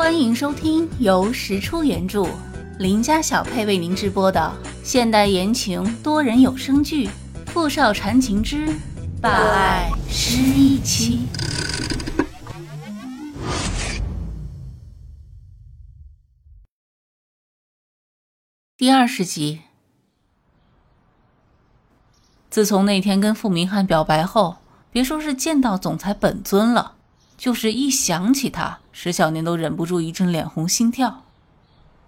欢迎收听由石出原著、林家小配为您直播的现代言情多人有声剧《富少缠情之霸爱失忆妻》第二十集。自从那天跟傅明翰表白后，别说是见到总裁本尊了。就是一想起他，石小年都忍不住一阵脸红心跳。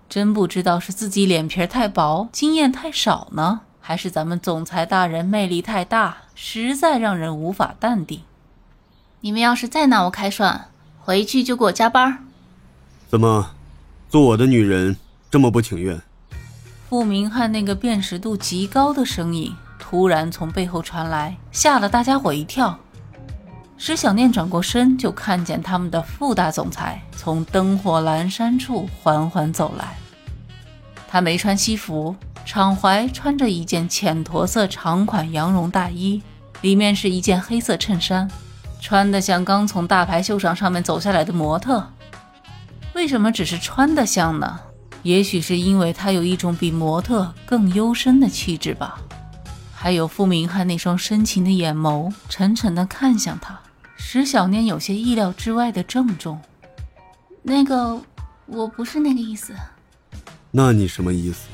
真不知道是自己脸皮太薄，经验太少呢，还是咱们总裁大人魅力太大，实在让人无法淡定。你们要是再拿我开涮，回去就给我加班。怎么，做我的女人这么不情愿？傅明翰那个辨识度极高的声音突然从背后传来，吓了大家伙一跳。石小念转过身，就看见他们的副大总裁从灯火阑珊处缓缓走来。他没穿西服，敞怀穿着一件浅驼色长款羊绒大衣，里面是一件黑色衬衫，穿得像刚从大牌秀场上面走下来的模特。为什么只是穿得像呢？也许是因为他有一种比模特更幽深的气质吧。还有傅明翰那双深情的眼眸，沉沉地看向他。石小念有些意料之外的郑重。那个，我不是那个意思。那你什么意思？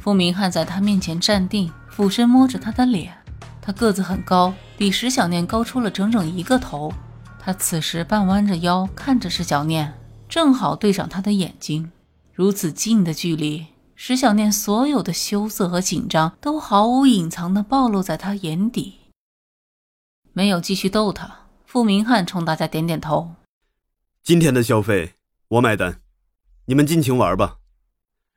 傅明翰在他面前站定，俯身摸着他的脸。他个子很高，比石小念高出了整整一个头。他此时半弯着腰看着石小念，正好对上他的眼睛。如此近的距离，石小念所有的羞涩和紧张都毫无隐藏的暴露在他眼底。没有继续逗他。傅明翰冲大家点点头：“今天的消费我买单，你们尽情玩吧。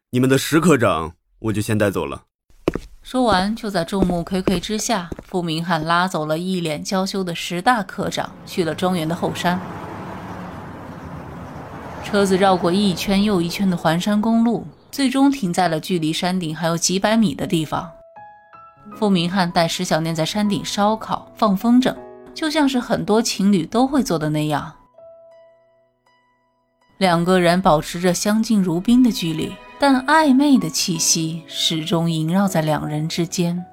你们的石科长我就先带走了。”说完，就在众目睽睽之下，傅明翰拉走了一脸娇羞的石大科长，去了庄园的后山。车子绕过一圈又一圈的环山公路，最终停在了距离山顶还有几百米的地方。傅明翰带石小念在山顶烧烤、放风筝。就像是很多情侣都会做的那样，两个人保持着相敬如宾的距离，但暧昧的气息始终萦绕在两人之间。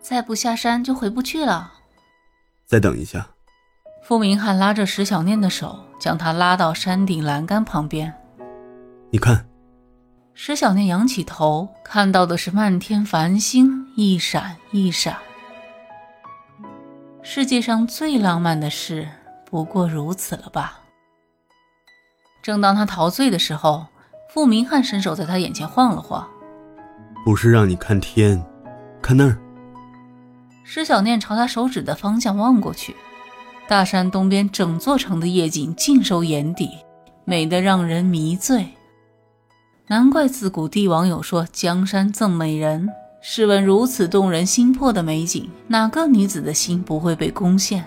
再不下山就回不去了。再等一下。傅明翰拉着石小念的手，将她拉到山顶栏杆旁边。你看。石小念仰起头，看到的是漫天繁星，一闪一闪。世界上最浪漫的事不过如此了吧？正当他陶醉的时候，傅明翰伸手在他眼前晃了晃。不是让你看天，看那儿。施小念朝他手指的方向望过去，大山东边整座城的夜景尽收眼底，美得让人迷醉。难怪自古帝王有说：“江山赠美人。”试问，如此动人心魄的美景，哪个女子的心不会被攻陷？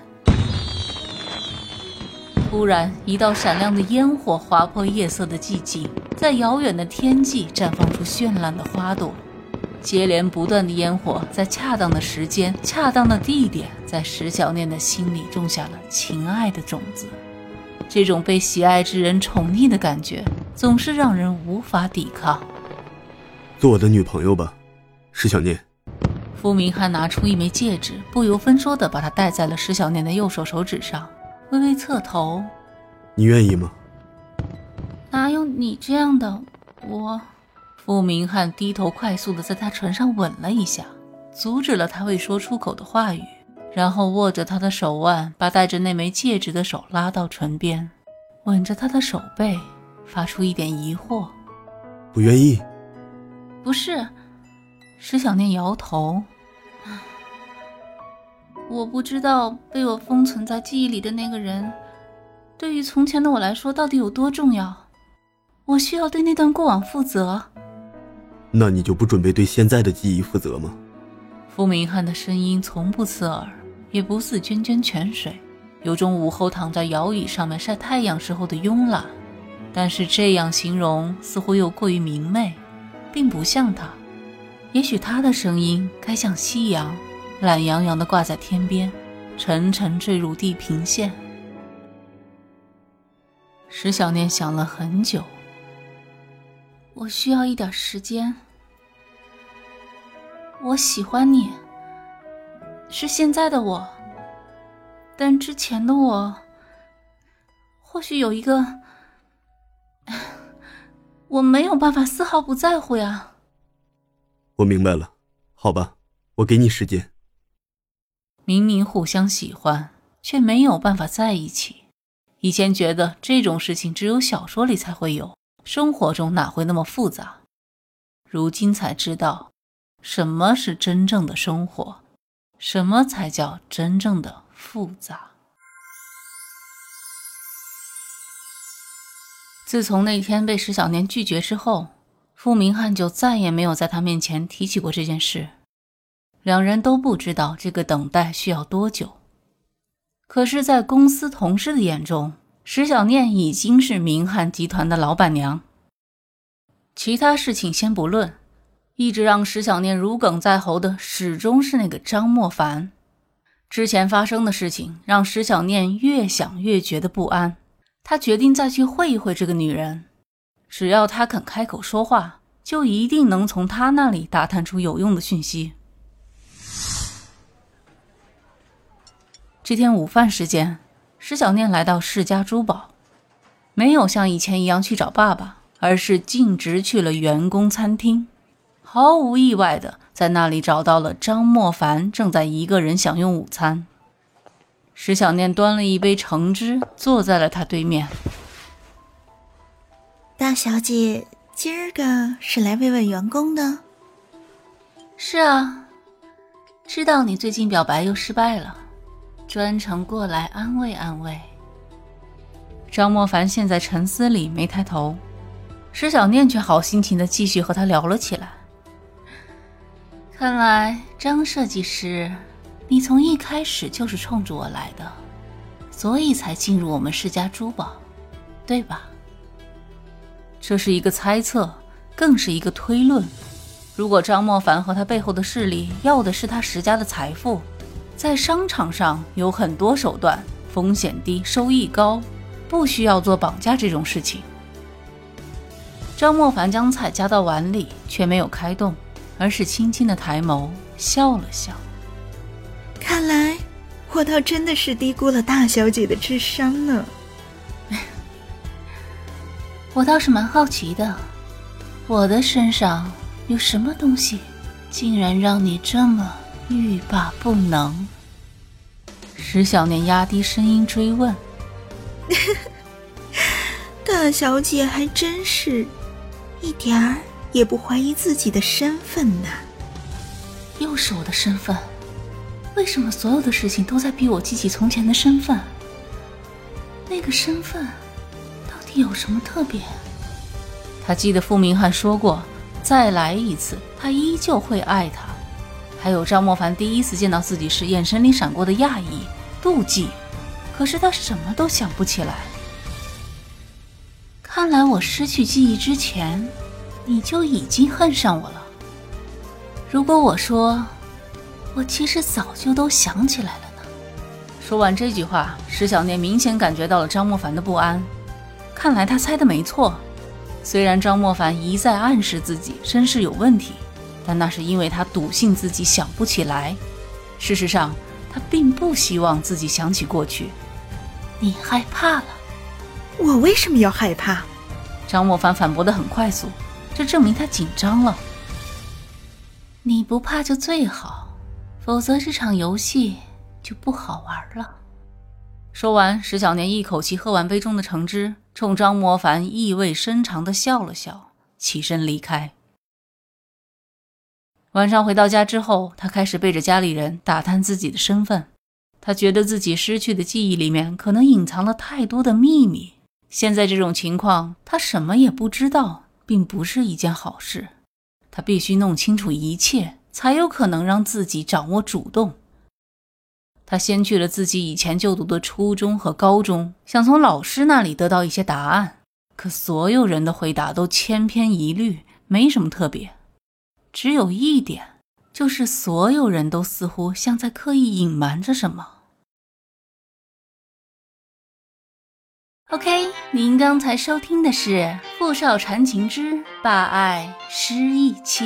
突然，一道闪亮的烟火划破夜色的寂静，在遥远的天际绽放出绚烂的花朵。接连不断的烟火，在恰当的时间、恰当的地点，在石小念的心里种下了情爱的种子。这种被喜爱之人宠溺的感觉，总是让人无法抵抗。做我的女朋友吧。石小念，傅明翰拿出一枚戒指，不由分说的把它戴在了石小念的右手手指上，微微侧头：“你愿意吗？”哪有你这样的我？傅明翰低头快速的在他唇上吻了一下，阻止了他未说出口的话语，然后握着他的手腕，把戴着那枚戒指的手拉到唇边，吻着他的手背，发出一点疑惑：“不愿意？”“不是。”石小念摇头，我不知道被我封存在记忆里的那个人，对于从前的我来说到底有多重要。我需要对那段过往负责。那你就不准备对现在的记忆负责吗？傅明翰的声音从不刺耳，也不似涓涓泉水，有种午后躺在摇椅上面晒太阳时候的慵懒。但是这样形容似乎又过于明媚，并不像他。也许他的声音该像夕阳，懒洋洋地挂在天边，沉沉坠入地平线。石小念想了很久，我需要一点时间。我喜欢你，是现在的我，但之前的我，或许有一个，我没有办法丝毫不在乎呀。我明白了，好吧，我给你时间。明明互相喜欢，却没有办法在一起。以前觉得这种事情只有小说里才会有，生活中哪会那么复杂？如今才知道。什么是真正的生活？什么才叫真正的复杂？自从那天被石小年拒绝之后，傅明翰就再也没有在他面前提起过这件事。两人都不知道这个等待需要多久。可是，在公司同事的眼中，石小念已经是明翰集团的老板娘。其他事情先不论。一直让石小念如鲠在喉的，始终是那个张莫凡。之前发生的事情让石小念越想越觉得不安。他决定再去会一会这个女人，只要他肯开口说话，就一定能从他那里打探出有用的讯息。这天午饭时间，石小念来到世家珠宝，没有像以前一样去找爸爸，而是径直去了员工餐厅。毫无意外的，在那里找到了张莫凡，正在一个人享用午餐。石小念端了一杯橙汁，坐在了他对面。大小姐，今儿个是来慰问员工的？是啊，知道你最近表白又失败了，专程过来安慰安慰。张莫凡陷在沉思里，没抬头。石小念却好心情的继续和他聊了起来。看来张设计师，你从一开始就是冲着我来的，所以才进入我们世家珠宝，对吧？这是一个猜测，更是一个推论。如果张莫凡和他背后的势力要的是他石家的财富，在商场上有很多手段，风险低，收益高，不需要做绑架这种事情。张莫凡将菜夹到碗里，却没有开动。而是轻轻的抬眸笑了笑。看来我倒真的是低估了大小姐的智商呢。我倒是蛮好奇的，我的身上有什么东西，竟然让你这么欲罢不能？石小念压低声音追问。大小姐还真是一点儿。也不怀疑自己的身份呢。又是我的身份，为什么所有的事情都在逼我记起从前的身份？那个身份有什么特别？他记得傅明翰说过，再来一次，他依旧会爱他。还有张莫凡第一次见到自己时，眼神里闪过的讶异、妒忌，可是他什么都想不起来。看来我失去记忆之前。你就已经恨上我了。如果我说，我其实早就都想起来了呢？说完这句话，石小念明显感觉到了张莫凡的不安。看来他猜的没错。虽然张莫凡一再暗示自己身世有问题，但那是因为他笃信自己想不起来。事实上，他并不希望自己想起过去。你害怕了？我为什么要害怕？张莫凡反驳的很快速。这证明他紧张了。你不怕就最好，否则这场游戏就不好玩了。说完，石小年一口气喝完杯中的橙汁，冲张莫凡意味深长的笑了笑，起身离开。晚上回到家之后，他开始背着家里人打探自己的身份。他觉得自己失去的记忆里面可能隐藏了太多的秘密。现在这种情况，他什么也不知道。并不是一件好事，他必须弄清楚一切，才有可能让自己掌握主动。他先去了自己以前就读的初中和高中，想从老师那里得到一些答案，可所有人的回答都千篇一律，没什么特别。只有一点，就是所有人都似乎像在刻意隐瞒着什么。OK，您刚才收听的是《傅少缠情之霸爱失忆妻》。